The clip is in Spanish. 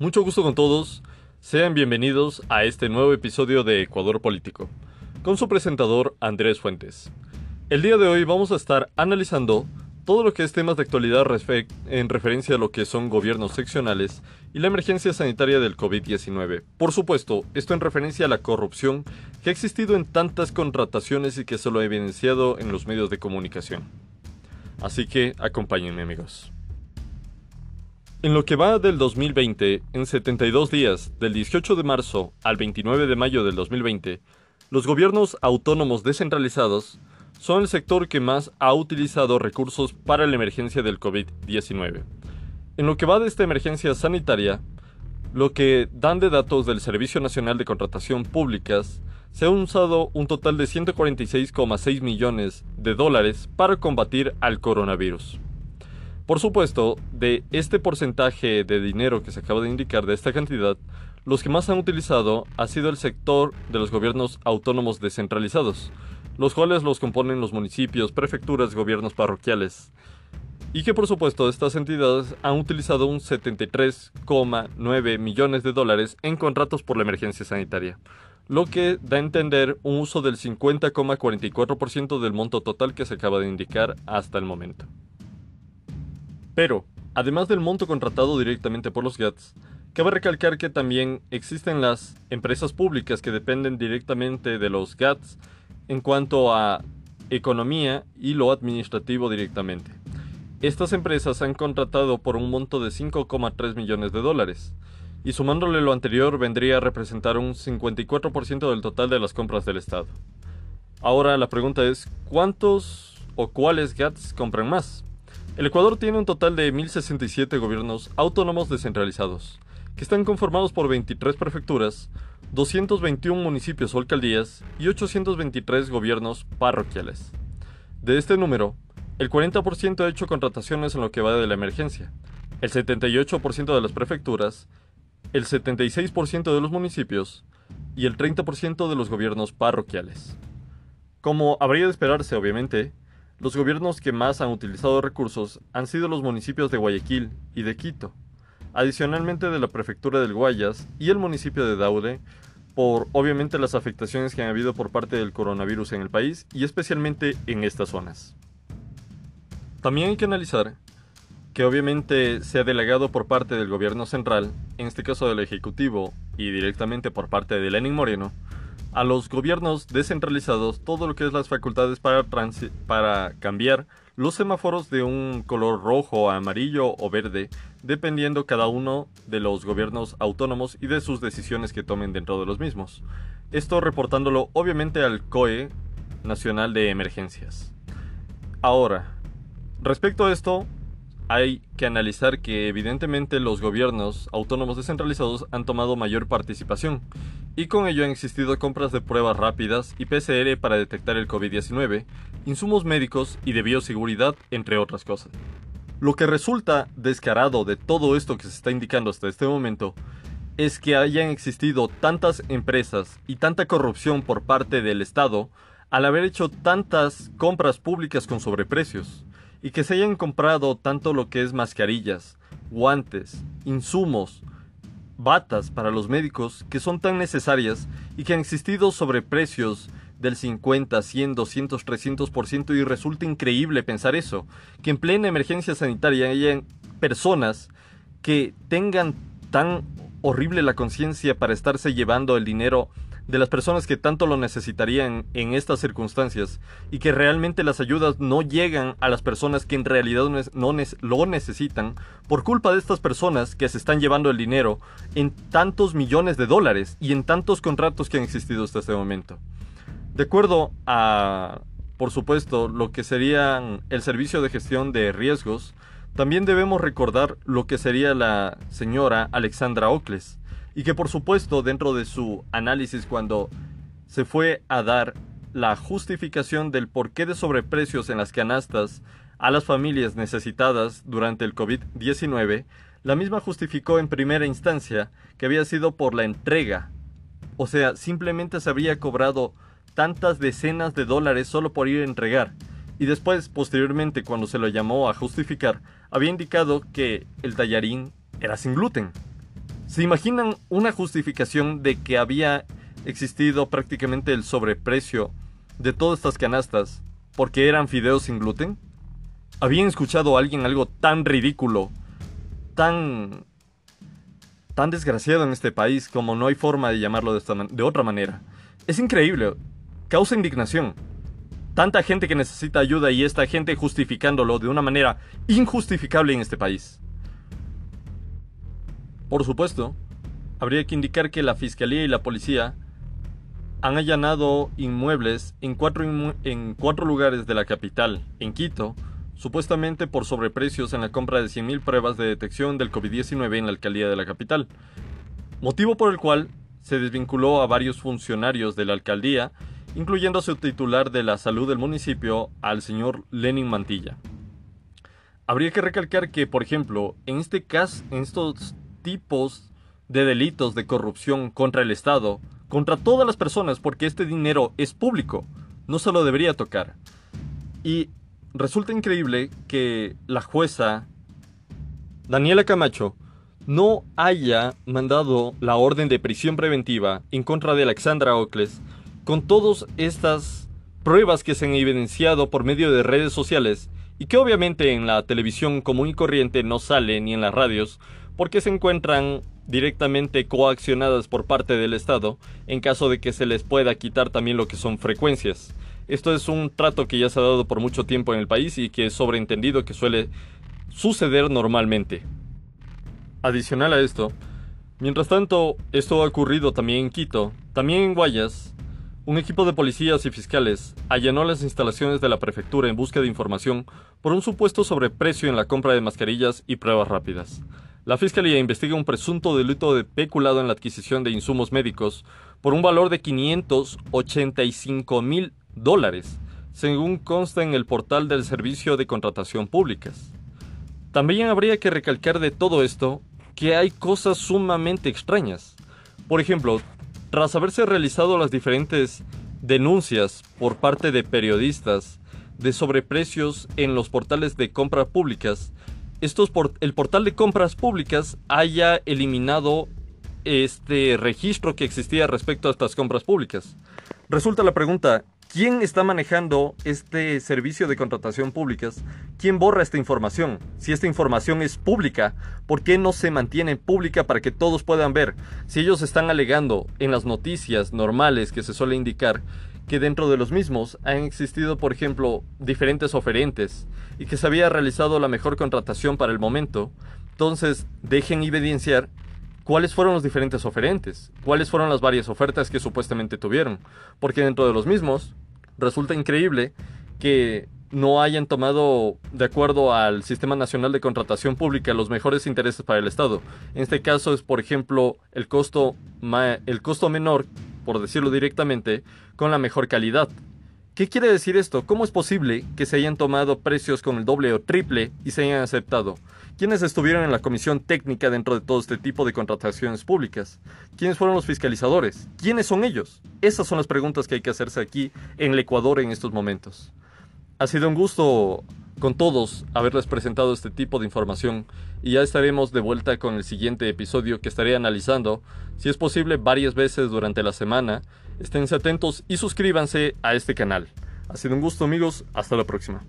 Mucho gusto con todos, sean bienvenidos a este nuevo episodio de Ecuador Político, con su presentador Andrés Fuentes. El día de hoy vamos a estar analizando todo lo que es temas de actualidad en referencia a lo que son gobiernos seccionales y la emergencia sanitaria del COVID-19. Por supuesto, esto en referencia a la corrupción que ha existido en tantas contrataciones y que se lo ha evidenciado en los medios de comunicación. Así que acompáñenme amigos. En lo que va del 2020, en 72 días, del 18 de marzo al 29 de mayo del 2020, los gobiernos autónomos descentralizados son el sector que más ha utilizado recursos para la emergencia del COVID-19. En lo que va de esta emergencia sanitaria, lo que dan de datos del Servicio Nacional de Contratación Públicas, se ha usado un total de 146,6 millones de dólares para combatir al coronavirus. Por supuesto, de este porcentaje de dinero que se acaba de indicar de esta cantidad, los que más han utilizado ha sido el sector de los gobiernos autónomos descentralizados, los cuales los componen los municipios, prefecturas, gobiernos parroquiales. Y que por supuesto estas entidades han utilizado un 73,9 millones de dólares en contratos por la emergencia sanitaria, lo que da a entender un uso del 50,44% del monto total que se acaba de indicar hasta el momento. Pero, además del monto contratado directamente por los GATS, cabe recalcar que también existen las empresas públicas que dependen directamente de los GATS en cuanto a economía y lo administrativo directamente. Estas empresas han contratado por un monto de 5,3 millones de dólares, y sumándole lo anterior vendría a representar un 54% del total de las compras del Estado. Ahora la pregunta es, ¿cuántos o cuáles GATS compran más? El Ecuador tiene un total de 1.067 gobiernos autónomos descentralizados, que están conformados por 23 prefecturas, 221 municipios o alcaldías y 823 gobiernos parroquiales. De este número, el 40% ha hecho contrataciones en lo que va de la emergencia, el 78% de las prefecturas, el 76% de los municipios y el 30% de los gobiernos parroquiales. Como habría de esperarse, obviamente, los gobiernos que más han utilizado recursos han sido los municipios de Guayaquil y de Quito, adicionalmente de la prefectura del Guayas y el municipio de Daude, por obviamente las afectaciones que han habido por parte del coronavirus en el país y especialmente en estas zonas. También hay que analizar que obviamente se ha delegado por parte del gobierno central, en este caso del Ejecutivo y directamente por parte de Lenin Moreno, a los gobiernos descentralizados todo lo que es las facultades para, para cambiar los semáforos de un color rojo, amarillo o verde, dependiendo cada uno de los gobiernos autónomos y de sus decisiones que tomen dentro de los mismos. Esto reportándolo obviamente al COE Nacional de Emergencias. Ahora, respecto a esto, hay que analizar que evidentemente los gobiernos autónomos descentralizados han tomado mayor participación y con ello han existido compras de pruebas rápidas y PCR para detectar el COVID-19, insumos médicos y de bioseguridad, entre otras cosas. Lo que resulta descarado de todo esto que se está indicando hasta este momento es que hayan existido tantas empresas y tanta corrupción por parte del Estado al haber hecho tantas compras públicas con sobreprecios y que se hayan comprado tanto lo que es mascarillas, guantes, insumos, batas para los médicos que son tan necesarias y que han existido sobre precios del 50, 100, 200, 300% y resulta increíble pensar eso, que en plena emergencia sanitaria hayan personas que tengan tan horrible la conciencia para estarse llevando el dinero de las personas que tanto lo necesitarían en estas circunstancias y que realmente las ayudas no llegan a las personas que en realidad no lo necesitan por culpa de estas personas que se están llevando el dinero en tantos millones de dólares y en tantos contratos que han existido hasta este momento. De acuerdo a, por supuesto, lo que serían el servicio de gestión de riesgos, también debemos recordar lo que sería la señora Alexandra Ocles, y que por supuesto dentro de su análisis cuando se fue a dar la justificación del porqué de sobreprecios en las canastas a las familias necesitadas durante el COVID-19, la misma justificó en primera instancia que había sido por la entrega. O sea, simplemente se habría cobrado tantas decenas de dólares solo por ir a entregar. Y después, posteriormente, cuando se lo llamó a justificar, había indicado que el tallarín era sin gluten ¿Se imaginan una justificación de que había existido prácticamente el sobreprecio de todas estas canastas porque eran fideos sin gluten? ¿Habían escuchado a alguien algo tan ridículo, tan tan desgraciado en este país como no hay forma de llamarlo de, de otra manera? Es increíble, causa indignación. Tanta gente que necesita ayuda y esta gente justificándolo de una manera injustificable en este país. Por supuesto, habría que indicar que la Fiscalía y la Policía han allanado inmuebles en cuatro, en cuatro lugares de la capital, en Quito, supuestamente por sobreprecios en la compra de 100.000 pruebas de detección del COVID-19 en la alcaldía de la capital, motivo por el cual se desvinculó a varios funcionarios de la alcaldía, incluyendo a su titular de la salud del municipio, al señor Lenin Mantilla. Habría que recalcar que, por ejemplo, en este caso, en estos tipos de delitos de corrupción contra el Estado, contra todas las personas, porque este dinero es público, no se lo debería tocar. Y resulta increíble que la jueza Daniela Camacho no haya mandado la orden de prisión preventiva en contra de Alexandra Ocles con todas estas pruebas que se han evidenciado por medio de redes sociales y que obviamente en la televisión común y corriente no sale ni en las radios porque se encuentran directamente coaccionadas por parte del Estado en caso de que se les pueda quitar también lo que son frecuencias. Esto es un trato que ya se ha dado por mucho tiempo en el país y que es sobreentendido que suele suceder normalmente. Adicional a esto, mientras tanto, esto ha ocurrido también en Quito, también en Guayas, un equipo de policías y fiscales allanó las instalaciones de la prefectura en busca de información por un supuesto sobreprecio en la compra de mascarillas y pruebas rápidas. La Fiscalía investiga un presunto delito de peculado en la adquisición de insumos médicos por un valor de 585 mil dólares, según consta en el portal del Servicio de Contratación Públicas. También habría que recalcar de todo esto que hay cosas sumamente extrañas. Por ejemplo, tras haberse realizado las diferentes denuncias por parte de periodistas de sobreprecios en los portales de compras públicas, estos el portal de compras públicas haya eliminado este registro que existía respecto a estas compras públicas. Resulta la pregunta, ¿quién está manejando este servicio de contratación públicas? ¿Quién borra esta información? Si esta información es pública, ¿por qué no se mantiene pública para que todos puedan ver? Si ellos están alegando en las noticias normales que se suele indicar que dentro de los mismos han existido, por ejemplo, diferentes oferentes y que se había realizado la mejor contratación para el momento, entonces dejen evidenciar cuáles fueron los diferentes oferentes, cuáles fueron las varias ofertas que supuestamente tuvieron, porque dentro de los mismos resulta increíble que no hayan tomado de acuerdo al Sistema Nacional de Contratación Pública los mejores intereses para el Estado. En este caso es, por ejemplo, el costo, el costo menor por decirlo directamente, con la mejor calidad. ¿Qué quiere decir esto? ¿Cómo es posible que se hayan tomado precios con el doble o triple y se hayan aceptado? ¿Quiénes estuvieron en la comisión técnica dentro de todo este tipo de contrataciones públicas? ¿Quiénes fueron los fiscalizadores? ¿Quiénes son ellos? Esas son las preguntas que hay que hacerse aquí en el Ecuador en estos momentos. Ha sido un gusto con todos haberles presentado este tipo de información y ya estaremos de vuelta con el siguiente episodio que estaré analizando, si es posible, varias veces durante la semana. Esténse atentos y suscríbanse a este canal. Ha sido un gusto amigos, hasta la próxima.